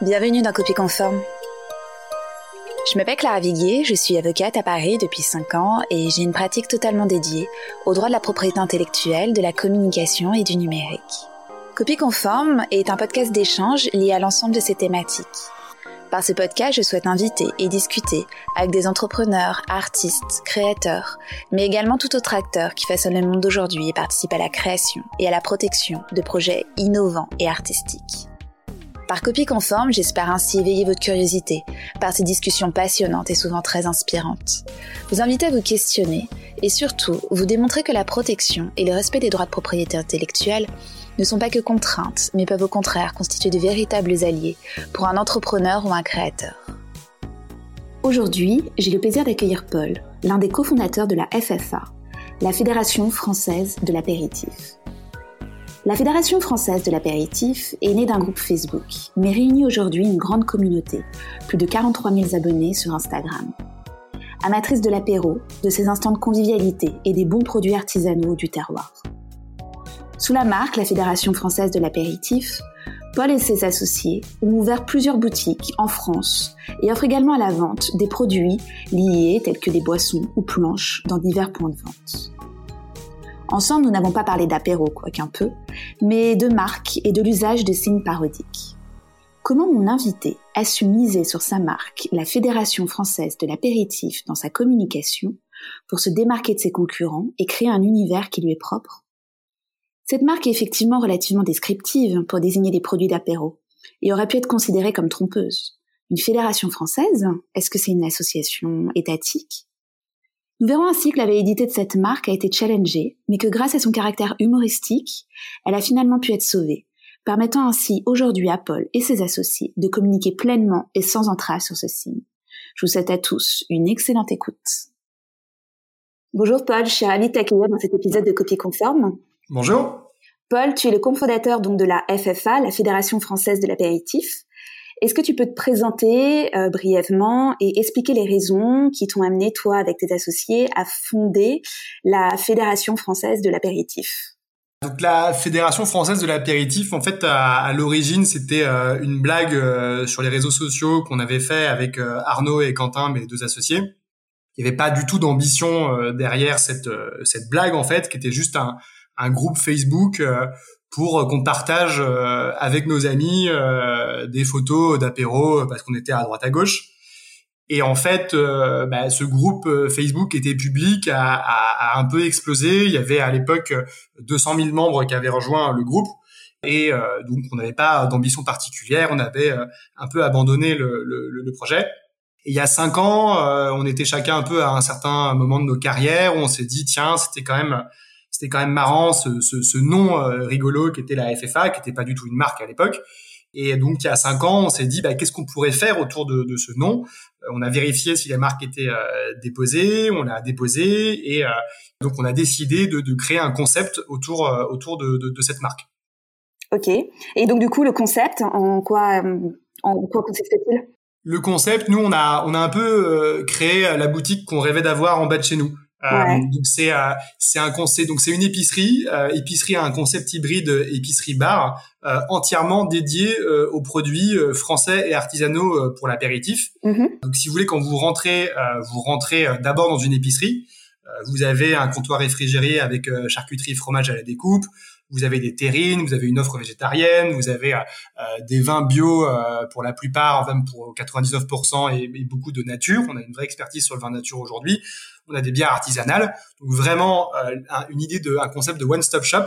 Bienvenue dans Copie Conforme. Je m'appelle Clara Viguier, je suis avocate à Paris depuis 5 ans et j'ai une pratique totalement dédiée au droit de la propriété intellectuelle, de la communication et du numérique. Copie Conforme est un podcast d'échange lié à l'ensemble de ces thématiques. Par ce podcast, je souhaite inviter et discuter avec des entrepreneurs, artistes, créateurs, mais également tout autre acteur qui façonne le monde d'aujourd'hui et participe à la création et à la protection de projets innovants et artistiques. Par copie conforme, j'espère ainsi éveiller votre curiosité par ces discussions passionnantes et souvent très inspirantes. Vous inviter à vous questionner et surtout vous démontrer que la protection et le respect des droits de propriété intellectuelle ne sont pas que contraintes, mais peuvent au contraire constituer de véritables alliés pour un entrepreneur ou un créateur. Aujourd'hui, j'ai le plaisir d'accueillir Paul, l'un des cofondateurs de la FFA, la Fédération française de l'apéritif. La Fédération française de l'apéritif est née d'un groupe Facebook, mais réunit aujourd'hui une grande communauté, plus de 43 000 abonnés sur Instagram. Amatrice de l'apéro, de ses instants de convivialité et des bons produits artisanaux du terroir. Sous la marque La Fédération française de l'apéritif, Paul et ses associés ont ouvert plusieurs boutiques en France et offrent également à la vente des produits liés tels que des boissons ou planches dans divers points de vente. Ensemble, nous n'avons pas parlé d'apéro, quoiqu'un peu, mais de marque et de l'usage de signes parodiques. Comment mon invité a su miser sur sa marque, la Fédération française de l'apéritif, dans sa communication, pour se démarquer de ses concurrents et créer un univers qui lui est propre? Cette marque est effectivement relativement descriptive pour désigner des produits d'apéro, et aurait pu être considérée comme trompeuse. Une fédération française Est-ce que c'est une association étatique? Nous verrons ainsi que la validité de cette marque a été challengée, mais que grâce à son caractère humoristique, elle a finalement pu être sauvée, permettant ainsi aujourd'hui à Paul et ses associés de communiquer pleinement et sans entrave sur ce signe. Je vous souhaite à tous une excellente écoute. Bonjour Paul, je suis ravie de t'accueillir dans cet épisode de Copie Conforme. Bonjour. Paul, tu es le cofondateur donc de la FFA, la Fédération française de l'apéritif. Est-ce que tu peux te présenter euh, brièvement et expliquer les raisons qui t'ont amené, toi, avec tes associés, à fonder la Fédération française de l'apéritif? Donc la Fédération française de l'apéritif, en fait, à, l'origine, c'était euh, une blague euh, sur les réseaux sociaux qu'on avait fait avec Arnaud et Quentin, mes deux associés. Il n'y avait pas du tout d'ambition derrière cette cette blague en fait, qui était juste un, un groupe Facebook pour qu'on partage euh, avec nos amis euh, des photos d'apéro parce qu'on était à droite à gauche. Et en fait, euh, bah, ce groupe Facebook était public, a, a, un peu explosé. Il y avait à l'époque 200 000 membres qui avaient rejoint le groupe. Et donc, on n'avait pas d'ambition particulière. On avait un peu abandonné le, le, le, projet. Et il y a cinq ans, on était chacun un peu à un certain moment de nos carrières où on s'est dit, tiens, c'était quand même c'était quand même marrant ce, ce, ce nom euh, rigolo qui était la FFA, qui n'était pas du tout une marque à l'époque. Et donc il y a cinq ans, on s'est dit bah, qu'est-ce qu'on pourrait faire autour de, de ce nom? Euh, on a vérifié si la marque était euh, déposée, on l'a déposée et donc on a décidé de, de, créer un concept autour autour de, de, cette marque. Ok. Et donc du coup le concept, en quoi en quoi consiste-t-il? Le concept, nous on a on a un peu créé la boutique qu'on rêvait d'avoir en bas de chez nous. Euh, donc c'est euh, c'est un concept donc c'est une épicerie euh, épicerie a un concept hybride épicerie bar entièrement dédié aux produits français et artisanaux pour l'apéritif. Mm-hmm. Donc si vous voulez quand vous rentrez vous rentrez d'abord dans une épicerie vous avez un comptoir réfrigéré avec charcuterie fromage à la découpe vous avez des terrines, vous avez une offre végétarienne, vous avez euh, des vins bio euh, pour la plupart, même pour 99% et, beaucoup de nature. On a une vraie expertise sur le vin nature aujourd'hui. On a des bières artisanales. Donc vraiment euh, une idée de un concept de one-stop shop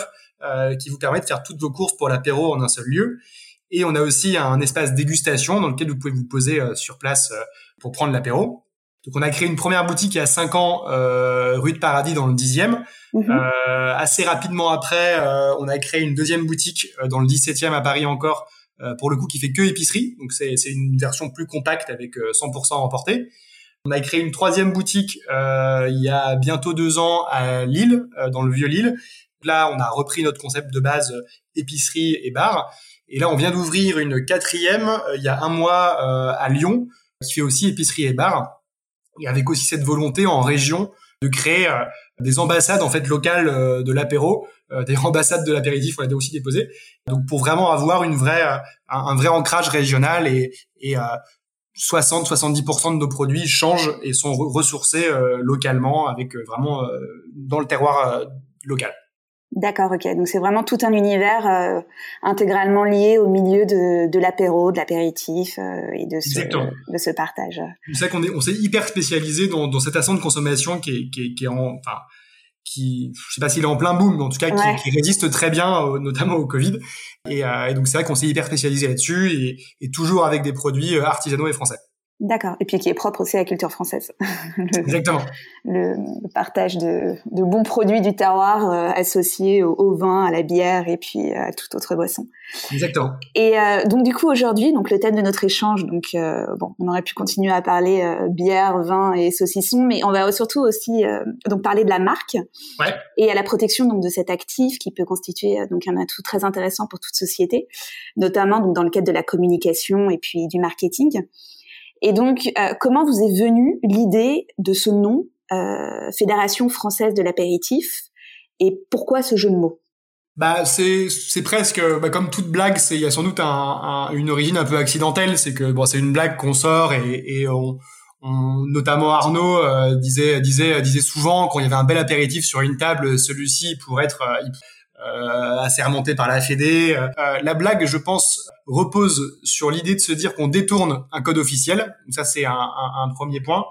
qui vous permet de faire toutes vos courses pour l'apéro en un seul lieu. Et on a aussi un espace dégustation dans lequel vous pouvez vous poser sur place pour prendre l'apéro. Donc on a créé une première boutique il y a cinq ans, euh, rue de Paradis dans le 10e. Mhm. Euh, assez rapidement après, euh, on a créé une deuxième boutique euh, dans le 17e à Paris encore, euh, pour le coup qui fait que épicerie. Donc c'est une version plus compacte avec 100% emporté. On a créé une troisième boutique il y a bientôt deux ans à Lille, dans le vieux Lille. Là, on a repris notre concept de base épicerie et bar. Et là, on vient d'ouvrir une quatrième il y a un mois à Lyon, qui fait aussi épicerie et bar et avec aussi cette volonté en région de créer euh, des ambassades en fait locales de l'apéro, des ambassades de l'apéritif, on l'a aussi déposé. Donc pour vraiment avoir une vraie, un, vrai ancrage régional et, et 60-70% de nos produits changent et sont ressourcés localement avec vraiment dans le terroir local. D'accord, ok. Donc c'est vraiment tout un univers euh, intégralement lié au milieu de, de l'apéro, de l'apéritif euh, et de ce, de ce partage. C'est ça qu'on est, on s'est hyper spécialisé dans, dans cet instant de consommation qui est, qui est, qui est en, enfin, qui, je sais pas s'il est en plein boom, mais en tout cas qui, qui résiste très bien, notamment au Covid. Et, euh, et donc c'est vrai qu'on s'est hyper spécialisé là-dessus et, et toujours avec des produits artisanaux et français. D'accord. Et puis qui est propre aussi à la culture française. Exactement. Le, partage de, de, bons produits du terroir euh, associés au, vin, à la bière et puis à toute autre boisson. Exactement. Et euh, donc du coup aujourd'hui, donc le thème de notre échange, donc euh, bon, on aurait pu continuer à parler bière, vin et saucisson, mais on va surtout aussi donc parler de la marque ouais. et à la protection donc de cet actif qui peut constituer donc un atout très intéressant pour toute société, notamment donc dans le cadre de la communication et puis du marketing. Et donc, euh, comment vous est venue l'idée de ce nom, euh, Fédération française de l'apéritif, et pourquoi ce jeu de mots? Bah c'est c'est presque bah, comme toute blague c'est il y a sans doute un, une origine un peu accidentelle c'est que bon c'est une blague qu'on sort et, et on, on, notamment Arnaud euh, disait disait disait souvent quand il y avait un bel apéritif sur une table celui-ci pourrait être euh, assermenté par la Fédé. Euh, la blague, je pense, repose sur l'idée de se dire qu'on détourne un code officiel. Ça, c'est un, un, un, premier point.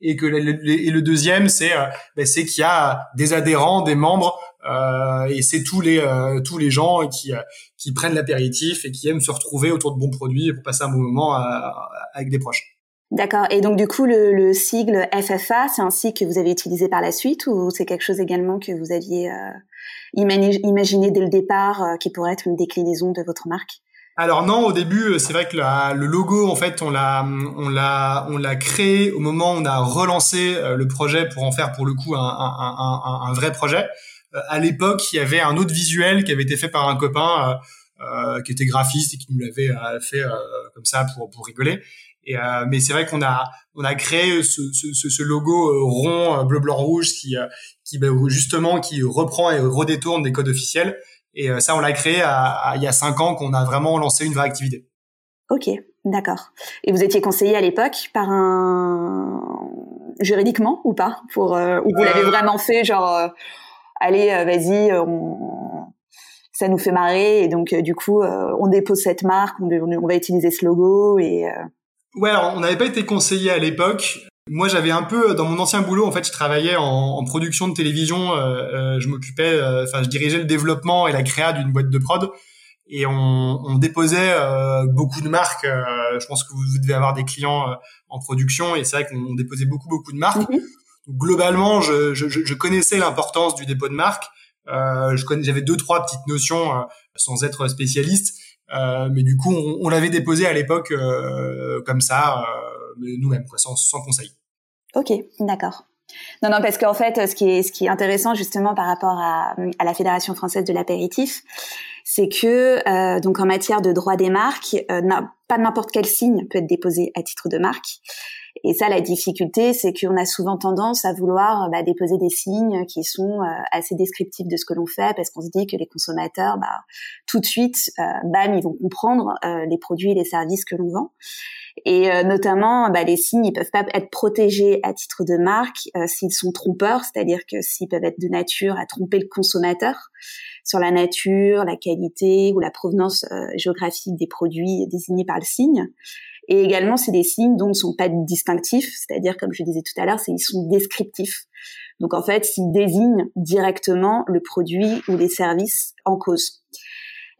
Et que le, et le deuxième, c'est euh, ben, c'est qu'il y a des adhérents, des membres, euh, et c'est tous les euh, tous les gens qui qui prennent l'apéritif et qui aiment se retrouver autour de bons produits pour passer un bon moment avec des proches. D'accord. Et donc du coup, le, le sigle FFA, c'est un sigle que vous avez utilisé par la suite ou c'est quelque chose également que vous aviez imaginé dès le départ euh, qui pourrait être une déclinaison de votre marque alors non, au début, euh, c'est vrai que le logo, en fait, on l'a, on l'a, on l'a créé au moment où on a relancé euh, le projet pour en faire pour le coup un, un, un, un vrai projet. à l'époque, il y avait un autre visuel qui avait été fait par un copain euh, qui était graphiste et qui nous l'avait fait comme ça pour pour rigoler. Et, euh, mais c'est vrai qu'on a on a créé ce, ce, ce logo euh, rond euh, bleu blanc rouge qui qui bah, justement qui reprend et redétourne des codes officiels. Et ça on l'a créé à, il y a cinq ans qu'on a vraiment lancé une vraie activité. Ok, d'accord. Et vous étiez conseillé à l'époque par un juridiquement ou pas pour ou vous l'avez vraiment fait genre allez vas-y on ça nous fait marrer et donc du coup on dépose cette marque on, on va utiliser ce logo et Ouais, on n'avait pas été conseillé à l'époque. Moi, j'avais un peu dans mon ancien boulot, en fait, je travaillais en, en production de télévision. Euh, euh je m'occupais, euh, enfin, je dirigeais le développement et la créa d'une boîte de prod, et on, on déposait euh, beaucoup de marques. je pense que vous devez avoir des clients en production, et c'est vrai qu'on déposait beaucoup, beaucoup de marques. Mhm. Globalement, je, je, je connaissais l'importance du dépôt de marques. je connais, j'avais deux, trois petites notions sans être spécialiste. Euh, mais du coup, on, l'avait déposé à l'époque euh, comme ça, euh, nous-mêmes, quoi, sans, conseil. Ok, d'accord. Non, non, parce qu'en fait, ce qui est, intéressant justement par rapport à, à la Fédération française de l'apéritif, c'est que donc en matière de droit des marques, pas n'importe quel signe peut être déposé à titre de marque. Et ça, la difficulté, c'est qu'on a souvent tendance à vouloir bah, déposer des signes qui sont euh, assez descriptifs de ce que l'on fait, parce qu'on se dit que les consommateurs, bah, tout de suite, euh, bam, ils vont comprendre euh, les produits et les services que l'on vend. Et notamment, bah, les signes, ils peuvent pas être protégés à titre de marque s'ils sont trompeurs, c'est-à-dire que s'ils peuvent être de nature à tromper le consommateur sur la nature, la qualité ou la provenance géographique des produits désignés par le signe. Et également, c'est des signes dont ne sont pas distinctifs, c'est-à-dire, comme je disais tout à l'heure, ils sont descriptifs. Donc en fait, ils désignent directement le produit ou les services en cause.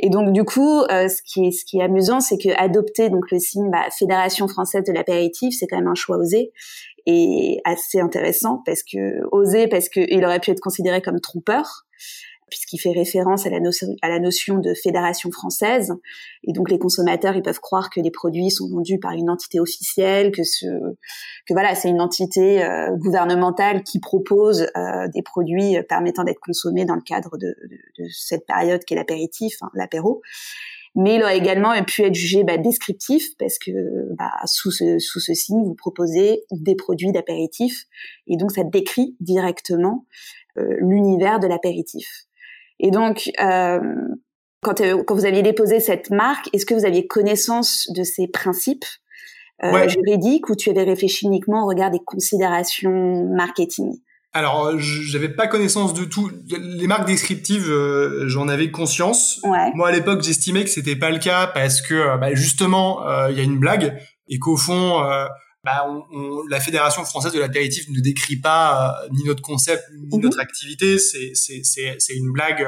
Et donc du coup, euh, ce qui est ce qui est amusant, c'est que adopter donc le signe bah, Fédération française de l'apéritif, c'est quand même un choix osé et assez intéressant parce que osé parce qu'il aurait pu être considéré comme trompeur puisqu'il fait référence à la, notion, de fédération française. Et donc les consommateurs, ils peuvent croire que les produits sont vendus par une entité officielle, que ce, que voilà, c'est une entité euh, gouvernementale qui propose euh, des produits permettant d'être consommés dans le cadre de, cette période qu'est l'apéritif, hein, l'apéro mais il aurait également pu être jugé bah, descriptif parce que bah, sous, ce, sous ce signe, vous proposez des produits d'apéritif et donc ça décrit directement l'univers de l'apéritif. Et donc, quand, quand vous aviez déposé cette marque, est-ce que vous aviez connaissance de ces principes juridiques ou tu avais réfléchi uniquement au regard des considérations marketing? Alors, euh, j'avais pas connaissance de tout. Les marques descriptives, euh, j'en avais conscience. Moi, à l'époque, j'estimais que c'était pas le cas parce que, euh, bah, justement, il y a une blague et qu'au fond, bah, on, la Fédération française de l'apéritif ne décrit pas ni notre concept ni notre mhm. activité. C'est c'est une blague.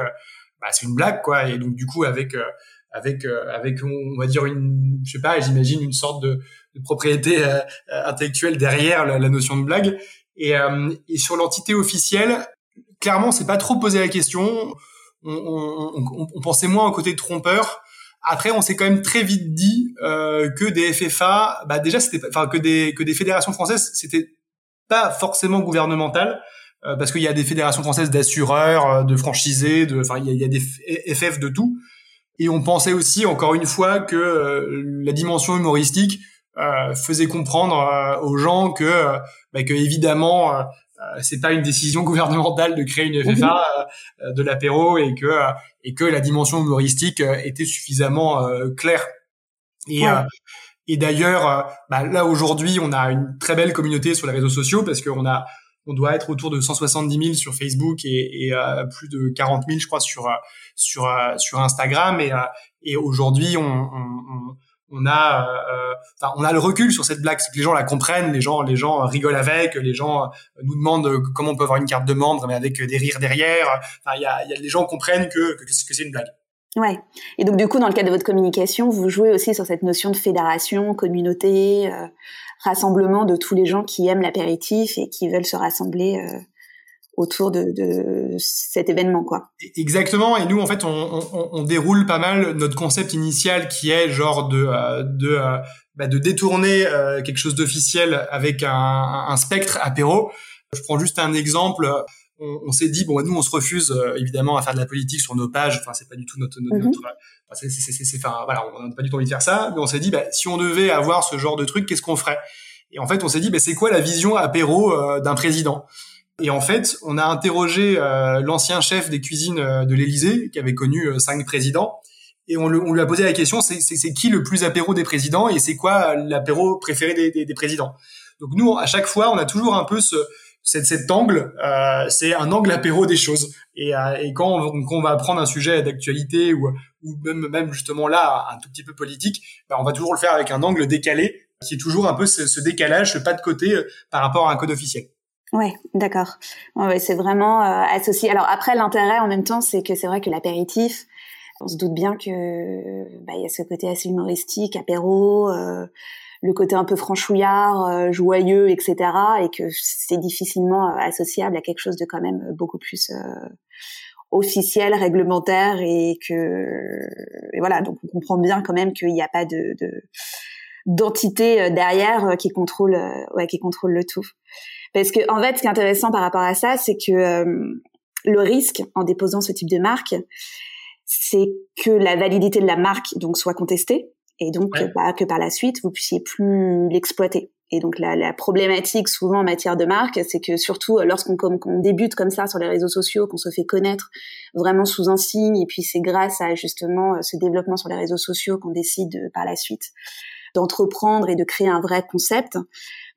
Bah, c'est une blague, quoi. Et donc, du coup, avec avec avec on va dire une, je sais pas, j'imagine une sorte de, de propriété intellectuelle derrière la, la notion de blague. Et, euh, et sur l'entité officielle, clairement, c'est pas trop posé la question. On, on, on, pensait moins au côté trompeur. Après, on s'est quand même très vite dit euh, que des FFA, bah déjà, c'était, enfin que des que des fédérations françaises, c'était pas forcément gouvernemental, euh, parce qu'il y a des fédérations françaises d'assureurs, euh, de franchisés, de, enfin il y a, y a des FF de tout. Et on pensait aussi, encore une fois, que euh, la dimension humoristique euh, faisait comprendre aux gens que, bah, que évidemment, c'est pas une décision gouvernementale de créer une FFA mhm. de l'apéro et que et que la dimension humoristique était suffisamment claire. Et et d'ailleurs, bah, là aujourd'hui, on a une très belle communauté sur les réseaux sociaux parce qu'on a on doit être autour de 170 000 sur Facebook et, et plus de 40 000, je crois, sur sur sur Instagram. Et, et aujourd'hui, on, on, on a, euh, enfin, on a le recul sur cette blague, c'est que les gens la comprennent, les gens, les gens rigolent avec, les gens nous demandent comment on peut avoir une carte de membre, mais avec des rires derrière. Enfin, il y a, y a, les gens comprennent que, que, c'est une blague. Ouais. Et donc du coup, dans le cadre de votre communication, vous jouez aussi sur cette notion de fédération, communauté, euh, rassemblement de tous les gens qui aiment l'apéritif et qui veulent se rassembler euh, autour de, de, cet événement quoi. Exactement et nous en fait on, on, on, déroule pas mal notre concept initial qui est genre de euh, de euh, bah de détourner euh, quelque chose d'officiel avec un, un, spectre apéro. Je prends juste un exemple. On, on s'est dit bon nous on se refuse évidemment à faire de la politique sur nos pages. Enfin c'est pas du tout notre, notre, mm-hmm. c'est c'est enfin voilà on n'a pas du tout envie de faire ça. Mais on s'est dit bah, si on devait avoir ce genre de truc qu'est-ce qu'on ferait? Et en fait on s'est dit bah, c'est quoi la vision apéro d'un président? Et en fait, on a interrogé euh, l'ancien chef des cuisines euh, de l'Élysée, qui avait connu euh, cinq présidents, et on, lui a posé la question, c'est qui le plus apéro des présidents et c'est quoi l'apéro préféré des, des, présidents? Donc nous, à chaque fois, on a toujours un peu ce, cet, cet angle, c'est un angle apéro des choses. Et, et quand, on, quand, on, va prendre un sujet d'actualité ou, ou même, même justement là, un tout petit peu politique, ben on va toujours le faire avec un angle décalé, qui est toujours un peu ce, ce décalage, ce pas de côté par rapport à un code officiel. Ouais, d'accord. Ouais, c'est vraiment euh, associé. Alors après, l'intérêt en même temps, c'est que c'est vrai que l'apéritif, on se doute bien que bah, y a ce côté assez humoristique, apéro, euh, le côté un peu franchouillard, euh, joyeux, etc. Et que c'est difficilement associable à quelque chose de quand même beaucoup plus officiel, réglementaire, et que et voilà. Donc on comprend bien quand même qu'il n'y a pas de, de d'entité derrière qui contrôle, ouais, qui contrôle le tout. Parce que en fait, ce qui est intéressant par rapport à ça, c'est que euh, le risque en déposant ce type de marque, c'est que la validité de la marque donc soit contestée et donc bah, que par la suite vous puissiez plus l'exploiter. Et donc la, la, problématique souvent en matière de marque, c'est que surtout lorsqu'on qu'on débute comme ça sur les réseaux sociaux, qu'on se fait connaître vraiment sous un signe, et puis c'est grâce à justement ce développement sur les réseaux sociaux qu'on décide par la suite d'entreprendre et de créer un vrai concept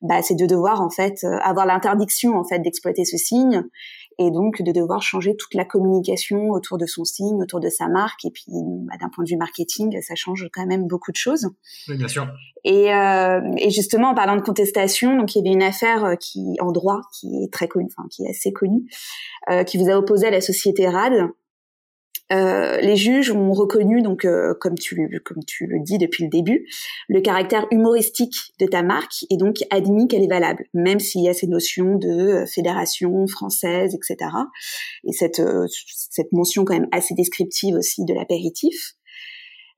bah, c'est de devoir en fait euh, avoir l'interdiction en fait d'exploiter ce signe et donc de devoir changer toute la communication autour de son signe, autour de sa marque. Et puis, bah, d'un point de vue marketing, ça change quand même beaucoup de choses. Oui, bien sûr. Et, euh, et justement, en parlant de contestation, donc il y avait une affaire euh, qui en droit qui est très connue, enfin qui est assez connue, euh, qui vous a opposé à la société RAD, euh, les juges ont reconnu, donc euh, comme tu comme tu le dis depuis le début, le caractère humoristique de ta marque et donc admis qu'elle est valable, même s'il y a ces notions de euh, fédération française, etc. Et cette cette mention quand même assez descriptive aussi de l'apéritif.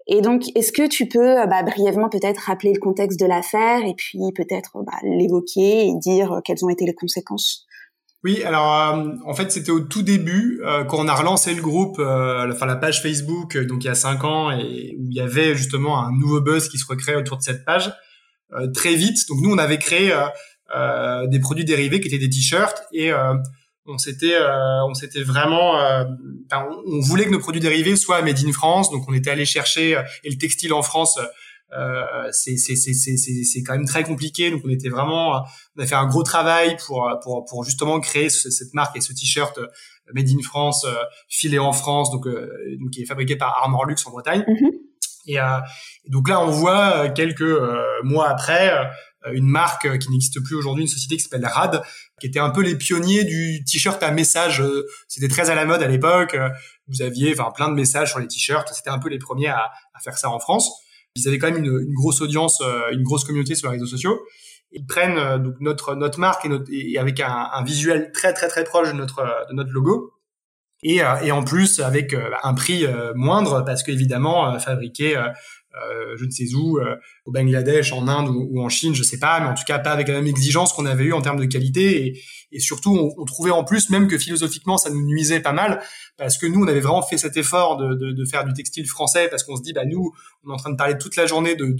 Et donc, est-ce que tu peux bah, brièvement peut-être rappeler le contexte de l'affaire et puis peut-être bah, l'évoquer et dire quelles ont été les conséquences? Oui, alors euh, en fait c'était au tout début euh, quand on a relancé le groupe, euh, enfin la page Facebook, donc il y a cinq ans et où il y avait justement un nouveau buzz qui se recréait autour de cette page très vite. Donc nous on avait créé des produits dérivés qui étaient des t-shirts et on s'était on s'était vraiment on, voulait que nos produits dérivés soient made in France donc on était allé chercher et le textile en France euh, c'est quand même très compliqué donc on était vraiment on a fait un gros travail pour pour pour justement créer cette marque et ce t-shirt made in France filé en France donc donc qui est fabriqué par Armor Luxe en Bretagne mm-hmm. et, et, donc là on voit quelques mois après une marque qui n'existe plus aujourd'hui, une société qui s'appelle Rad, qui était un peu les pionniers du t-shirt à message. C'était très à la mode à l'époque. Vous aviez enfin plein de messages sur les t-shirts. C'était un peu les premiers à, à, faire ça en France. Ils avaient quand même une, une grosse audience, euh, une grosse communauté sur les réseaux sociaux. Ils prennent euh, donc notre notre marque et, notre, et avec un, un, visuel très très très proche de notre de notre logo. Et, et en plus avec un prix moindre parce qu'évidemment fabriqué euh, je ne sais où, euh, au Bangladesh, en Inde ou, en Chine, je sais pas, mais en tout cas pas avec la même exigence qu'on avait eu en termes de qualité. Et, surtout, on, trouvait en plus même que philosophiquement, ça nous nuisait pas mal, parce que nous, on avait vraiment fait cet effort de, de, de faire du textile français, parce qu'on se dit, bah nous, on est en train de parler toute la journée de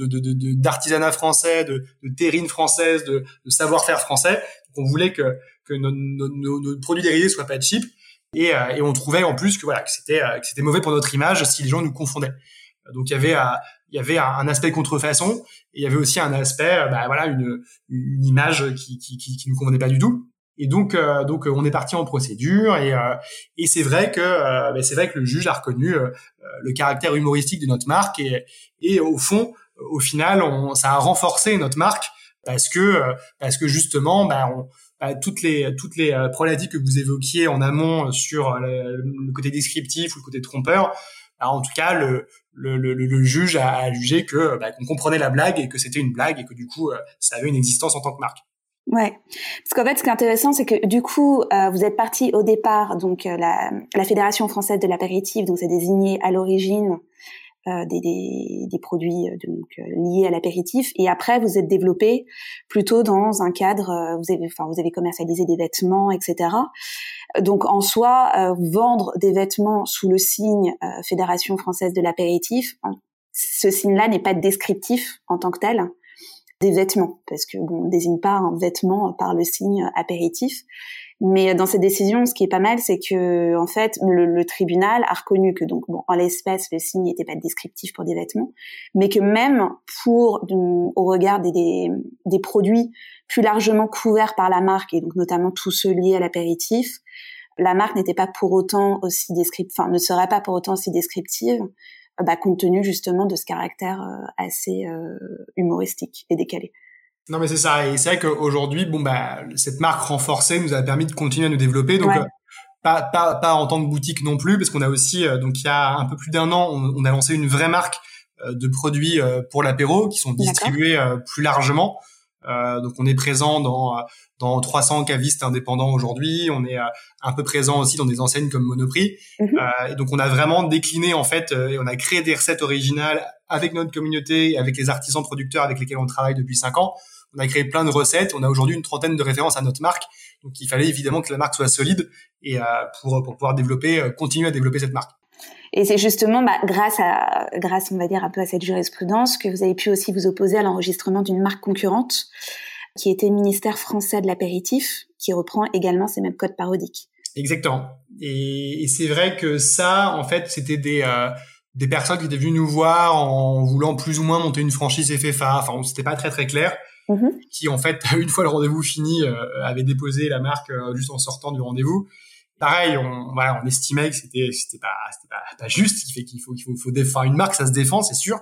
d'artisanat français, de, de terrine française, de, savoir-faire français. Donc on voulait que, que nos, produits dérivés soient pas cheap. Et, euh, et, on trouvait en plus que voilà que c'était que c'était mauvais pour notre image si les gens nous confondaient. Donc il y avait il y avait un, aspect contrefaçon et il y avait aussi un aspect, euh, bah, voilà, une, une image qui, qui, qui, qui nous convenait pas du tout. Et donc, euh, donc on est parti en procédure et, euh, et c'est vrai que bah, c'est vrai que le juge a reconnu le caractère humoristique de notre marque et, et au fond, au final, on, ça a renforcé notre marque parce que parce que justement, bah, on, bah, toutes les toutes les problématiques que vous évoquiez en amont sur le côté descriptif ou le côté trompeur, en tout cas, le, juge a, a, jugé que bah, qu'on comprenait la blague et que c'était une blague et que du coup, euh, ça avait une existence en tant que marque. Ouais, parce qu'en fait, ce qui est intéressant, c'est que du coup, euh, vous êtes parti au départ, donc euh, la, la Fédération française de l'apéritif, donc c'est désigné à l'origine euh, des, des, des, produits donc liés à l'apéritif, et après vous êtes développé plutôt dans un cadre, vous avez, enfin, vous avez commercialisé des vêtements, etc. Donc en soi, euh, vendre des vêtements sous le signe euh, Fédération française de l'apéritif, ce signe-là n'est pas descriptif en tant que tel des vêtements, parce que bon, on désigne pas un vêtement par le signe apéritif. Mais dans cette décision, ce qui est pas mal, c'est que en fait, le, tribunal a reconnu que donc bon, en l'espèce, le signe n'était pas descriptif pour des vêtements, mais que même pour au regard des, des, des, produits plus largement couverts par la marque et donc notamment tous ceux liés à l'apéritif, la marque n'était pas pour autant aussi descriptive, enfin ne serait pas pour autant aussi descriptive, bah, compte tenu justement de ce caractère euh, assez euh, humoristique et décalé. Non mais c'est ça. Et c'est vrai qu'aujourd'hui bon bah cette marque renforcée nous a permis de continuer à nous développer. Donc pas, pas pas en tant que boutique non plus parce qu'on a aussi donc il y a un peu plus d'un an on, a lancé une vraie marque de produits pour l'apéro qui sont distribués plus largement euh, donc on est présent dans dans 300 cavistes indépendants aujourd'hui. On est euh, un peu présent aussi dans des enseignes comme Monoprix. Mhm. Euh, et donc on a vraiment décliné en fait et on a créé des recettes originales avec notre communauté, avec les artisans producteurs avec lesquels on travaille depuis cinq ans. On a créé plein de recettes. On a aujourd'hui une trentaine de références à notre marque. Donc il fallait évidemment que la marque soit solide et pour pour pouvoir développer, continuer à développer cette marque. Et c'est justement bah, grâce à, grâce on va dire un peu à cette jurisprudence que vous avez pu aussi vous opposer à l'enregistrement d'une marque concurrente qui était ministère français de l'apéritif, qui reprend également ces mêmes codes parodiques. Exactement. Et, et c'est vrai que ça, en fait, c'était des euh, des personnes qui étaient venues nous voir en voulant plus ou moins monter une franchise FFA. Enfin, c'était pas très très clair. Mm-hmm. Qui en fait, une fois le rendez-vous fini, euh, avait déposé la marque euh, juste en sortant du rendez-vous pareil, on, estimait que c'était c'était pas juste, fait qu'il faut défendre une marque, ça se défend, c'est sûr.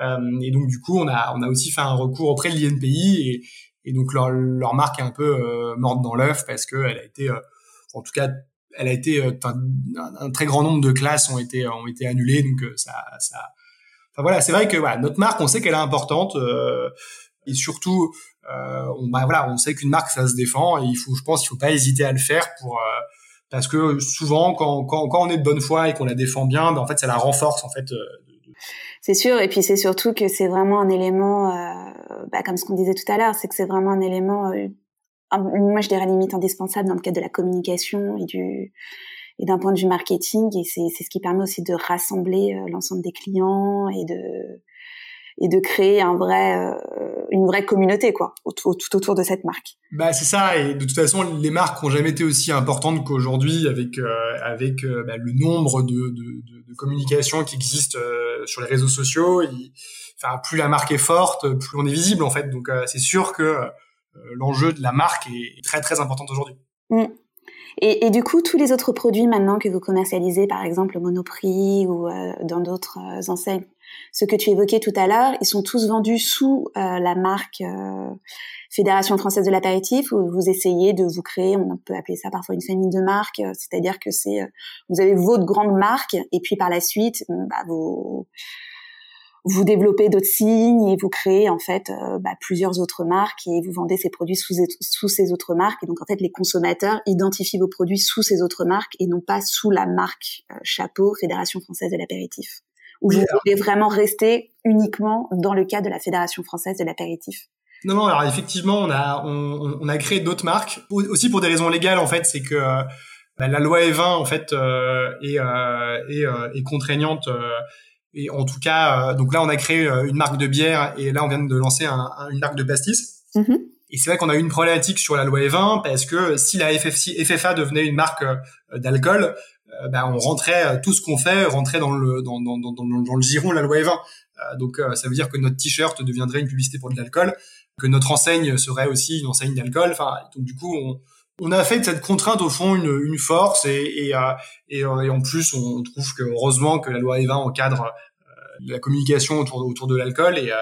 Euh, et donc du coup, on a aussi fait un recours auprès de l'INPI et, donc leur, marque est un peu euh, morte dans l'œuf parce que elle a été, euh, en tout cas, elle a été, un, très grand nombre de classes ont été annulées, donc ça. Enfin voilà, c'est vrai que notre marque, on sait qu'elle est importante et surtout, on bah, on sait qu'une marque ça se défend et il faut, je pense, il faut pas hésiter à le faire pour parce que souvent quand, quand, quand on est de bonne foi et qu'on la défend bien, ben en fait ça la renforce en fait. Euh, c'est sûr, et puis c'est surtout que c'est vraiment un élément, euh, bah, comme ce qu'on disait tout à l'heure, c'est que c'est vraiment un élément, euh, moi je dirais limite indispensable dans le cadre de la communication et du et d'un point de vue marketing, et c'est c'est ce qui permet aussi de rassembler l'ensemble des clients et de et de créer un vrai euh, une vraie communauté quoi tout autour de cette marque. Bah c'est ça et de toute façon les marques ont jamais été aussi importantes qu'aujourd'hui avec euh, avec euh, bah, le nombre de, de, de, communications qui existent sur les réseaux sociaux. enfin plus la marque est forte, plus on est visible en fait. Donc c'est sûr que l'enjeu de la marque est très très important aujourd'hui. Mm. Et, et, du coup, tous les autres produits maintenant que vous commercialisez, par exemple au Monoprix ou euh, dans d'autres enseignes, ce que tu évoquais tout à l'heure, ils sont tous vendus sous euh, la marque Fédération française de l'apéritif ou vous essayez de vous créer, on peut appeler ça parfois une famille de marques, c'est-à-dire que c'est vous avez votre grande marque et puis par la suite, bah, vous vous développez d'autres signes et vous créez en fait euh, bah, plusieurs autres marques et vous vendez ces produits sous, sous ces autres marques. Et donc en fait, les consommateurs identifient vos produits sous ces autres marques et non pas sous la marque euh, chapeau Fédération française de l'apéritif. Ou vous voulez vraiment rester uniquement dans le cas de la Fédération française de l'apéritif? Non, non. Alors effectivement, on a on, on a créé d'autres marques aussi pour des raisons légales. En fait, c'est que euh, bah, la loi E20 en fait est, est, est contraignante et en tout cas, euh, donc là, on a créé euh, une marque de bière et là, on vient de lancer un, une marque de pastis. Mm-hmm. Et c'est vrai qu'on a eu une problématique sur la loi E20 parce que si la FFC, FFA devenait une marque euh, d'alcool, bah, on rentrait tout ce qu'on fait rentrait dans le dans, dans, dans, le giron de la loi E20. donc ça veut dire que notre t-shirt deviendrait une publicité pour de l'alcool, que notre enseigne serait aussi une enseigne d'alcool. Enfin, donc du coup, on, on a fait de cette contrainte au fond une, une force et, et, et, en plus on trouve que heureusement que la loi E20 encadre la communication autour, autour de l'alcool et, euh,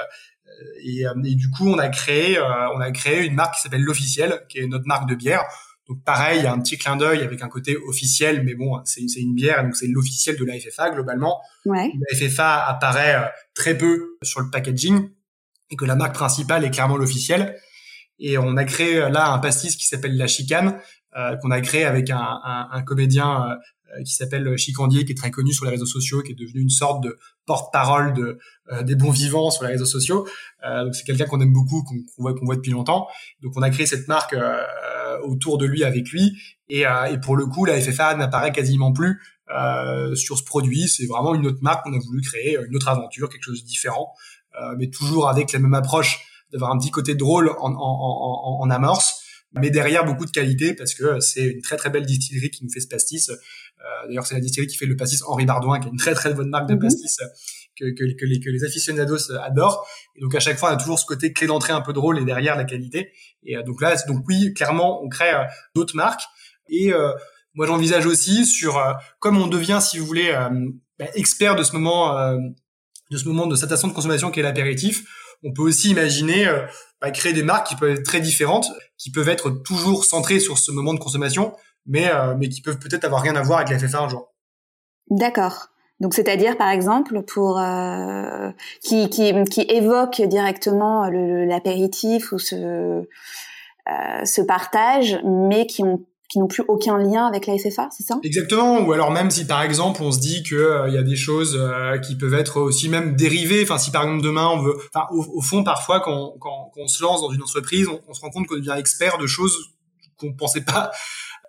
et, euh, et, du coup on a créé euh, on a créé une marque qui s'appelle l'officiel qui est notre marque de bière donc pareil, il y a un petit clin d'œil avec un côté officiel, mais bon, c'est une bière, donc c'est l'officiel de la FFA globalement. Ouais. La FFA apparaît très peu sur le packaging et que la marque principale est clairement l'officiel. Et on a créé là un pastis qui s'appelle La Chicane, euh, qu'on a créé avec un, un, un comédien euh, qui s'appelle Chicandier, qui est très connu sur les réseaux sociaux, qui est devenu une sorte de porte-parole de, euh, des bons vivants sur les réseaux sociaux. Euh, donc c'est quelqu'un qu'on aime beaucoup, qu'on voit, qu'on voit depuis longtemps. Donc on a créé cette marque autour de lui, avec lui. Et, et pour le coup, la FFA n'apparaît quasiment plus sur ce produit. C'est vraiment une autre marque qu'on a voulu créer, une autre aventure, quelque chose de différent, mais toujours avec la même approche d'avoir un petit côté drôle en, en, en, en amorce mais derrière beaucoup de qualité parce que c'est une très très belle distillerie qui nous fait ce pastis euh, d'ailleurs, c'est la distillerie qui fait le pastis Henri Bardouin, qui est une très très bonne marque de mhm. pastis euh, que, les, que les aficionados euh, adorent. Et donc à chaque fois, on a toujours ce côté clé d'entrée un peu drôle et derrière la qualité. Et donc là, donc oui, clairement, on crée d'autres marques. Et moi, j'envisage aussi sur comme on devient, si vous voulez, bah, expert de ce moment, de ce moment de cette façon de consommation qui est l'apéritif. On peut aussi imaginer bah, créer des marques qui peuvent être très différentes, qui peuvent être toujours centrées sur ce moment de consommation, mais, euh, mais qui peuvent peut-être avoir rien à voir avec la FFA un jour. D'accord. Donc c'est-à-dire par exemple pour euh, qui, qui, qui évoque directement l'apéritif ou ce euh, ce partage, mais qui ont qui n'ont plus aucun lien avec la FFA, c'est ça? Exactement. Ou alors même si par exemple on se dit que euh, il y a des choses euh, qui peuvent être aussi même dérivées. Enfin, si par exemple demain on veut, enfin au, au fond parfois quand, quand, quand, on se lance dans une entreprise, on, on se rend compte qu'on devient expert de choses qu'on pensait pas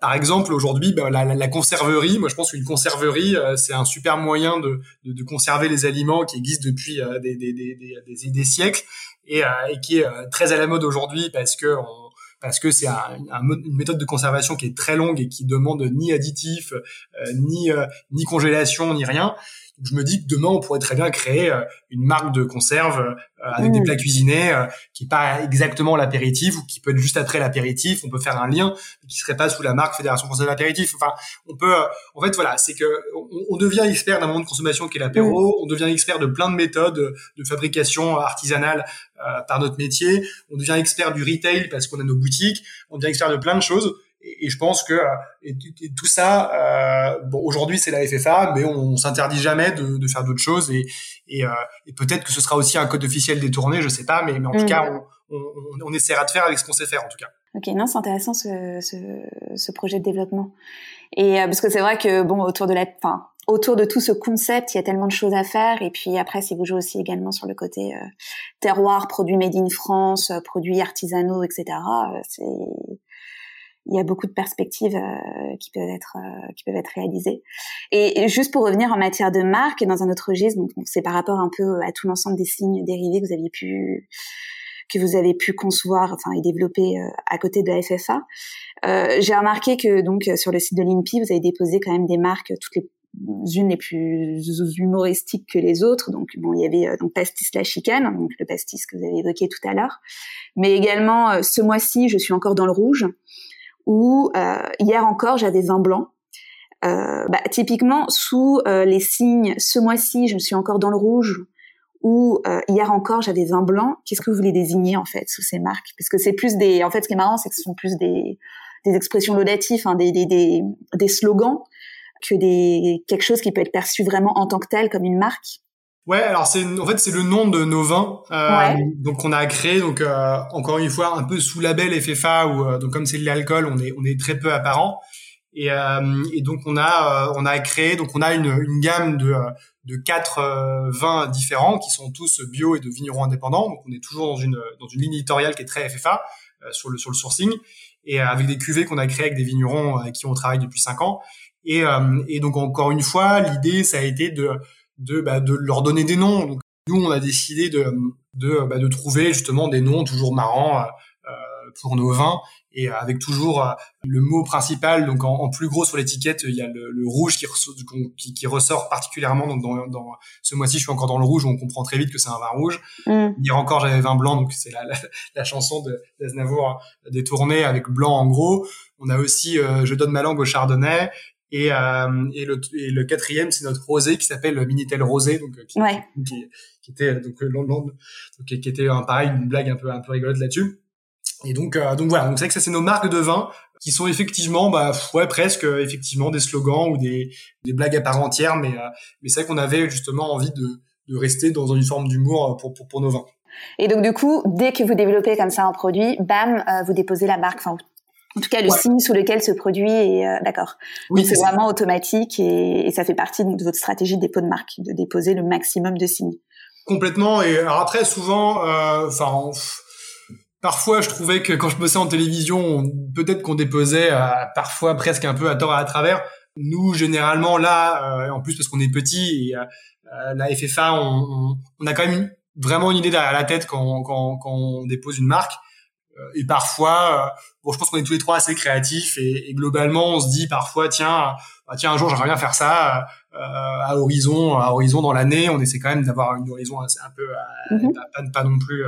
par exemple, aujourd'hui, ben, la, la, conserverie, moi je pense qu'une conserverie, euh, c'est un super moyen de, de, de, conserver les aliments qui existent depuis euh, des, des, des, des, siècles et, euh, et, qui est très à la mode aujourd'hui parce que on, parce que c'est un, une méthode de conservation qui est très longue et qui demande ni additifs, ni ni congélation, ni rien je me dis que demain on pourrait très bien créer euh, une marque de conserve euh, avec des plats cuisinés euh, qui est pas exactement l'apéritif ou qui peut être juste après l'apéritif. On peut faire un lien qui serait pas sous la marque Fédération française de l'apéritif. Enfin, on peut. en fait, voilà, c'est que on, devient expert d'un moment de consommation qui est l'apéro. Mmh. On devient expert de plein de méthodes de fabrication artisanale par notre métier. On devient expert du retail parce qu'on a nos boutiques. On devient expert de plein de choses et, je pense que et, tout ça, euh, bon, aujourd'hui c'est la FFA, mais on, on s'interdit jamais de, de faire d'autres choses et, et, euh, et peut-être que ce sera aussi un code officiel détourné, je sais pas, mais, mais en tout mm. cas, on, on, on, essaiera de faire avec ce qu'on sait faire en tout cas. Ok, non, c'est intéressant ce, ce, ce, projet de développement. Et euh, parce que c'est vrai que bon, autour de la, autour de tout ce concept, il y a tellement de choses à faire. Et puis après, si vous jouez aussi également sur le côté euh, terroir, produits made in France, produits artisanaux, etc., c'est il y a beaucoup de perspectives euh, qui peuvent être euh, qui peuvent être réalisées. Et, juste pour revenir en matière de marque dans un autre registre, donc c'est par rapport un peu à tout l'ensemble des signes dérivés que vous aviez pu que vous avez pu concevoir enfin et développer euh, à côté de la FFA. J'ai remarqué que donc sur le site de l'INPI, vous avez déposé quand même des marques toutes les unes les plus humoristiques que les autres. Donc bon, il y avait donc Pastis la chicane, donc le pastis que vous avez évoqué tout à l'heure, mais également ce mois-ci, je suis encore dans le rouge où euh, hier encore j'avais vin blanc. Euh, bah, typiquement sous euh, les signes ce mois-ci je me suis encore dans le rouge ou hier encore j'avais vin blanc. Qu'est-ce que vous voulez désigner en fait sous ces marques? Parce que c'est plus des. En fait, ce qui est marrant, c'est que ce sont plus des, des expressions laudatives, hein, des, des, des, des slogans que des quelque chose qui peut être perçu vraiment en tant que tel comme une marque. Ouais, alors c'est en fait c'est le nom de nos vins. Euh, Donc on a créé donc euh, encore une fois un peu sous label FFA ou euh, donc comme c'est de l'alcool, on est on est très peu apparent. Et, euh, et donc on a on a créé donc on a une, une gamme de de quatre vins différents qui sont tous bio et de vignerons indépendants. Donc on est toujours dans une dans une ligne éditoriale qui est très FFA sur le sur le sourcing et avec des cuvées qu'on a créées avec des vignerons avec qui on travaille depuis cinq ans. Et, et donc encore une fois, l'idée ça a été de de, bah, de leur donner des noms. Donc, nous, on a décidé de, de, bah, de trouver justement des noms toujours marrants euh, euh pour nos vins et avec toujours euh, le mot principal. Donc, en, plus gros sur l'étiquette, il y a le, le rouge qui, ressort, qui, qui, ressort particulièrement. Donc, dans, dans ce mois-ci, je suis encore dans le rouge. On comprend très vite que c'est un vin rouge. Mm. Hier encore, j'avais vin blanc. Donc, c'est la, la, la, chanson de d'Aznavour détournée avec blanc en gros. On a aussi euh, Je donne ma langue au chardonnay et, euh, et, le, et le quatrième, c'est notre rosé qui s'appelle Minitel Rosé, donc euh, qui, qui, qui, était donc, euh, donc qui était un pareil une blague un peu un peu rigolote là-dessus. Et donc euh, donc voilà, donc c'est que ça c'est nos marques de vin qui sont effectivement bah ouais presque effectivement des slogans ou des, des blagues à part entière, mais mais c'est vrai qu'on avait justement envie de de rester dans une forme d'humour pour, pour, pour nos vins. Et donc du coup, dès que vous développez comme ça un produit, bam, vous déposez la marque, enfin en tout cas, le signe sous lequel ce produit est euh, d'accord. Oui, c'est vraiment automatique et, et, ça fait partie de votre stratégie de dépôt de marque, de déposer le maximum de signes. Complètement. Et alors après, souvent, euh, enfin, parfois, je trouvais que quand je bossais en télévision, peut-être qu'on déposait euh, parfois presque un peu à tort et à travers. Nous, généralement, là, en plus parce qu'on est petit, et la FFA, on, on, a quand même vraiment une idée derrière la tête quand, quand, quand on dépose une marque. Euh, et parfois, euh, bon, je pense qu'on est tous les trois assez créatifs et, et globalement, on se dit parfois, tiens, bah, tiens, un jour, j'aimerais bien faire ça euh, à horizon, à horizon dans l'année. On essaie quand même d'avoir une horizon un, un peu, mm-hmm. pas, pas, non plus,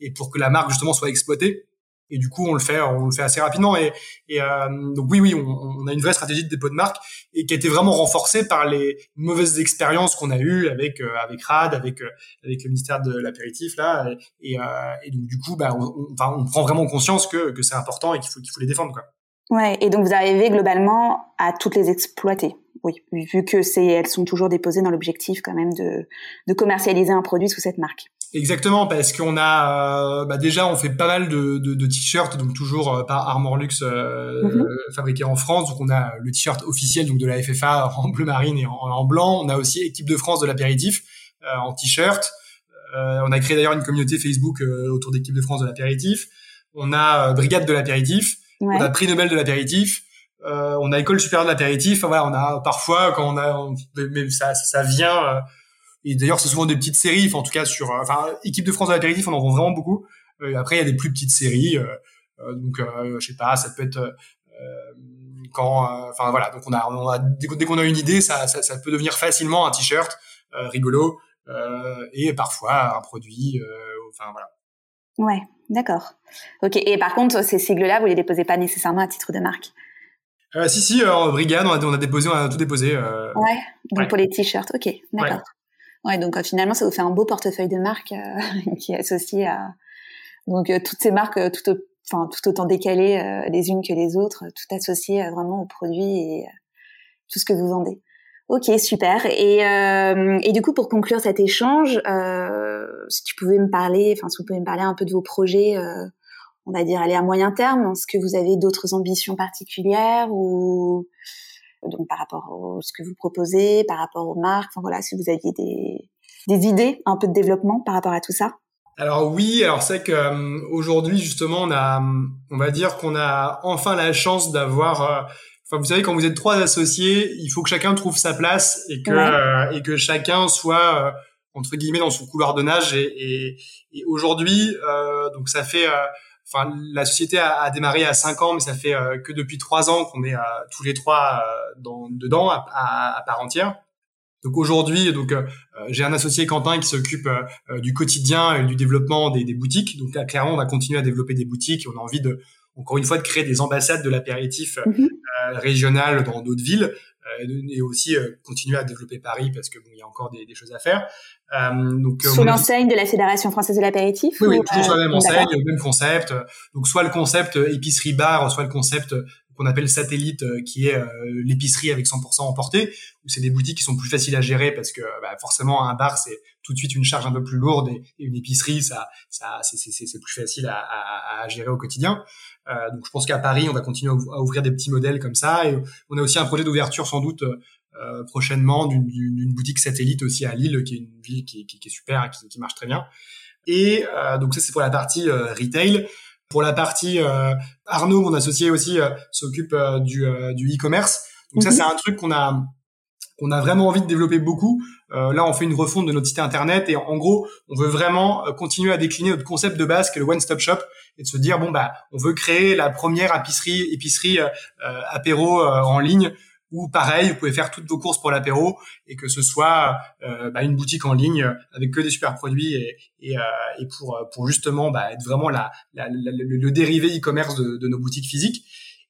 et pour que la marque justement soit exploitée et du coup on le fait on le fait assez rapidement. Et, euh, donc oui oui on, on, a une vraie stratégie de dépôt de marque et qui a été vraiment renforcée par les mauvaises expériences qu'on a eues avec euh, avec Rad avec euh, avec le ministère de l'apéritif là. Et, euh, et, donc du coup bah on, enfin, on prend vraiment conscience que que c'est important et qu'il faut qu'il faut les défendre quoi. Ouais et donc vous arrivez globalement à toutes les exploiter. Oui vu que c'est elles sont toujours déposées dans l'objectif quand même de de commercialiser un produit sous cette marque Exactement, parce qu'on a euh, bah déjà on fait pas mal de, de, de t-shirts, donc toujours euh, par Armor Luxe euh, mhm. fabriqué en France. Donc on a le t-shirt officiel donc de la FFA en bleu marine et en, blanc. On a aussi équipe de France de l'apéritif en t-shirt. on a créé d'ailleurs une communauté Facebook autour d'équipe de France de l'apéritif. On a brigade de l'apéritif. On a prix Nobel de l'apéritif. on a école supérieure de l'apéritif. Enfin, voilà, on a parfois quand on a, mais ça, ça vient et d'ailleurs, c'est souvent des petites séries. Enfin, en tout cas, sur, euh, enfin, équipe de France de l'apéritif, on en vend vraiment beaucoup. Euh, après, il y a des plus petites séries. Euh, donc, je sais pas, ça peut être quand, enfin voilà. Donc, on a, on a dès qu'on a une idée, ça, ça, ça, peut devenir facilement un t-shirt rigolo et parfois un produit. enfin voilà. Ouais, d'accord. Ok. Et par contre, ces sigles-là, vous les déposez pas nécessairement à titre de marque? Euh, si si, en brigade, on a, on a, déposé, on a tout déposé. Euh... Ouais. Donc pour les t-shirts, ok, d'accord. Ouais, donc euh, finalement, ça vous fait un beau portefeuille de marques euh, qui est associé à donc euh, toutes ces marques, tout, enfin tout autant décalées les unes que les autres, tout associé vraiment au produit et tout ce que vous vendez. Ok, super. Et, et du coup, pour conclure cet échange, si tu pouvais me parler, enfin, si vous pouvez me parler un peu de vos projets, on va dire aller à moyen terme. Est-ce que vous avez d'autres ambitions particulières ou donc par rapport à ce que vous proposez, par rapport aux marques, enfin voilà, si vous aviez des, des idées, un peu de développement par rapport à tout ça? alors oui, alors c'est que euh, aujourd'hui justement on a, on va dire qu'on a enfin la chance d'avoir. Euh, enfin, vous savez, quand vous êtes trois associés, il faut que chacun trouve sa place et que euh, et que chacun soit entre guillemets dans son couloir de nage. Et, et, et aujourd'hui, donc ça fait. Enfin, la société a, a, démarré à cinq ans, mais ça fait que depuis trois ans qu'on est tous les trois dans, dedans à, à, à part entière. Donc aujourd'hui, donc euh, j'ai un associé Quentin qui s'occupe euh, du quotidien et du développement des, des, boutiques. Donc là, clairement, on va continuer à développer des boutiques. On a envie de, encore une fois, de créer des ambassades de l'apéritif euh, mhm. régional dans d'autres villes et aussi continuer à développer Paris parce que bon, il y a encore des, des choses à faire. donc sous l'enseigne de la Fédération française de l'apéritif. Oui, oui toujours sur la même enseigne, le même concept. Donc soit le concept épicerie bar, soit le concept qu'on appelle satellite, euh, qui est euh, l'épicerie avec 100% emporté, où c'est des boutiques qui sont plus faciles à gérer parce que bah, forcément un bar c'est tout de suite une charge un peu plus lourde et, une épicerie ça, ça c'est plus facile à, à, à, gérer au quotidien. Euh, donc je pense qu'à Paris on va continuer à ouvrir des petits modèles comme ça et on a aussi un projet d'ouverture sans doute euh, prochainement d'une boutique satellite aussi à Lille qui est une ville qui, qui, qui est super qui, qui, marche très bien. Et euh, donc ça c'est pour la partie retail. Pour la partie euh, Arnaud, mon associé aussi, euh, s'occupe euh, du, du e-commerce. Donc ça, mhm. c'est un truc qu'on a qu'on a vraiment envie de développer beaucoup. là, on fait une refonte de notre site internet et en gros, on veut vraiment continuer à décliner notre concept de base, qui est le one-stop shop, et de se dire bon bah, on veut créer la première épicerie épicerie apéro en ligne ou pareil, vous pouvez faire toutes vos courses pour l'apéro et que ce soit euh, bah, une boutique en ligne avec que des super produits et, et, euh, et pour pour justement bah, être vraiment la, la, le, dérivé e-commerce de, de, nos boutiques physiques.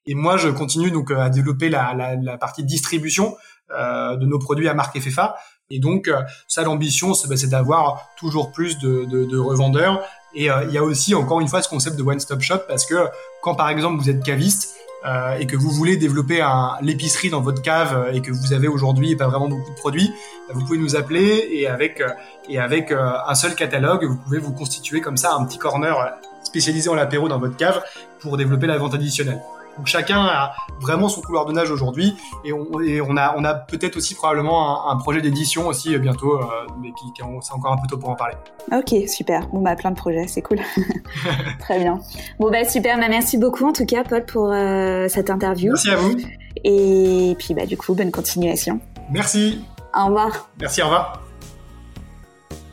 Et moi, je continue donc à développer la, partie distribution euh, de nos produits à marque FFA. Et donc, euh, ça, l'ambition, c'est bah, d'avoir toujours plus de, de, de revendeurs. Et euh, il y a aussi, encore une fois, ce concept de one-stop shop parce que quand, par exemple, vous êtes caviste, euh, et que vous voulez développer l'épicerie dans votre cave euh, et que vous avez aujourd'hui pas vraiment beaucoup de produits, bah, vous pouvez nous appeler et avec et avec un seul catalogue, vous pouvez vous constituer comme ça un petit corner spécialisé en l'apéro dans votre cave pour développer la vente additionnelle. Donc chacun a vraiment son couloir de nage aujourd'hui et on, et on a, on a peut-être aussi probablement un, projet d'édition aussi euh, bientôt, euh, mais qui, qui c'est encore un peu tôt pour en parler. Ok, super. Bon bah plein de projets, c'est cool. Très bien. Bon bah super, bah, merci beaucoup en tout cas Paul pour euh, cette interview. Merci à vous. Et puis bah du coup bonne continuation. Merci. Au revoir. Merci, au revoir.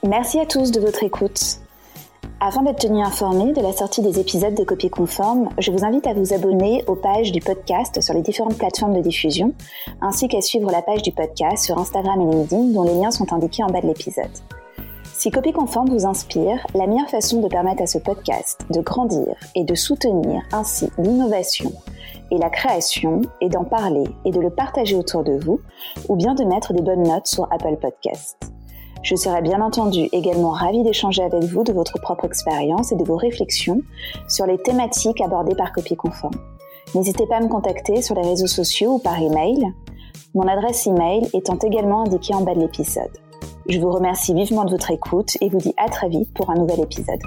Merci à tous de votre écoute. Afin d'être tenu informé de la sortie des épisodes de Copie Conforme, je vous invite à vous abonner aux pages du podcast sur les différentes plateformes de diffusion, ainsi qu'à suivre la page du podcast sur Instagram et LinkedIn dont les liens sont indiqués en bas de l'épisode. Si Copie Conforme vous inspire, la meilleure façon de permettre à ce podcast de grandir et de soutenir ainsi l'innovation et la création est d'en parler et de le partager autour de vous, ou bien de mettre des bonnes notes sur Apple Podcasts. Je serai bien entendu également ravie d'échanger avec vous de votre propre expérience et de vos réflexions sur les thématiques abordées par Copie Conforme. N'hésitez pas à me contacter sur les réseaux sociaux ou par email, mon adresse email étant également indiquée en bas de l'épisode. Je vous remercie vivement de votre écoute et vous dis à très vite pour un nouvel épisode.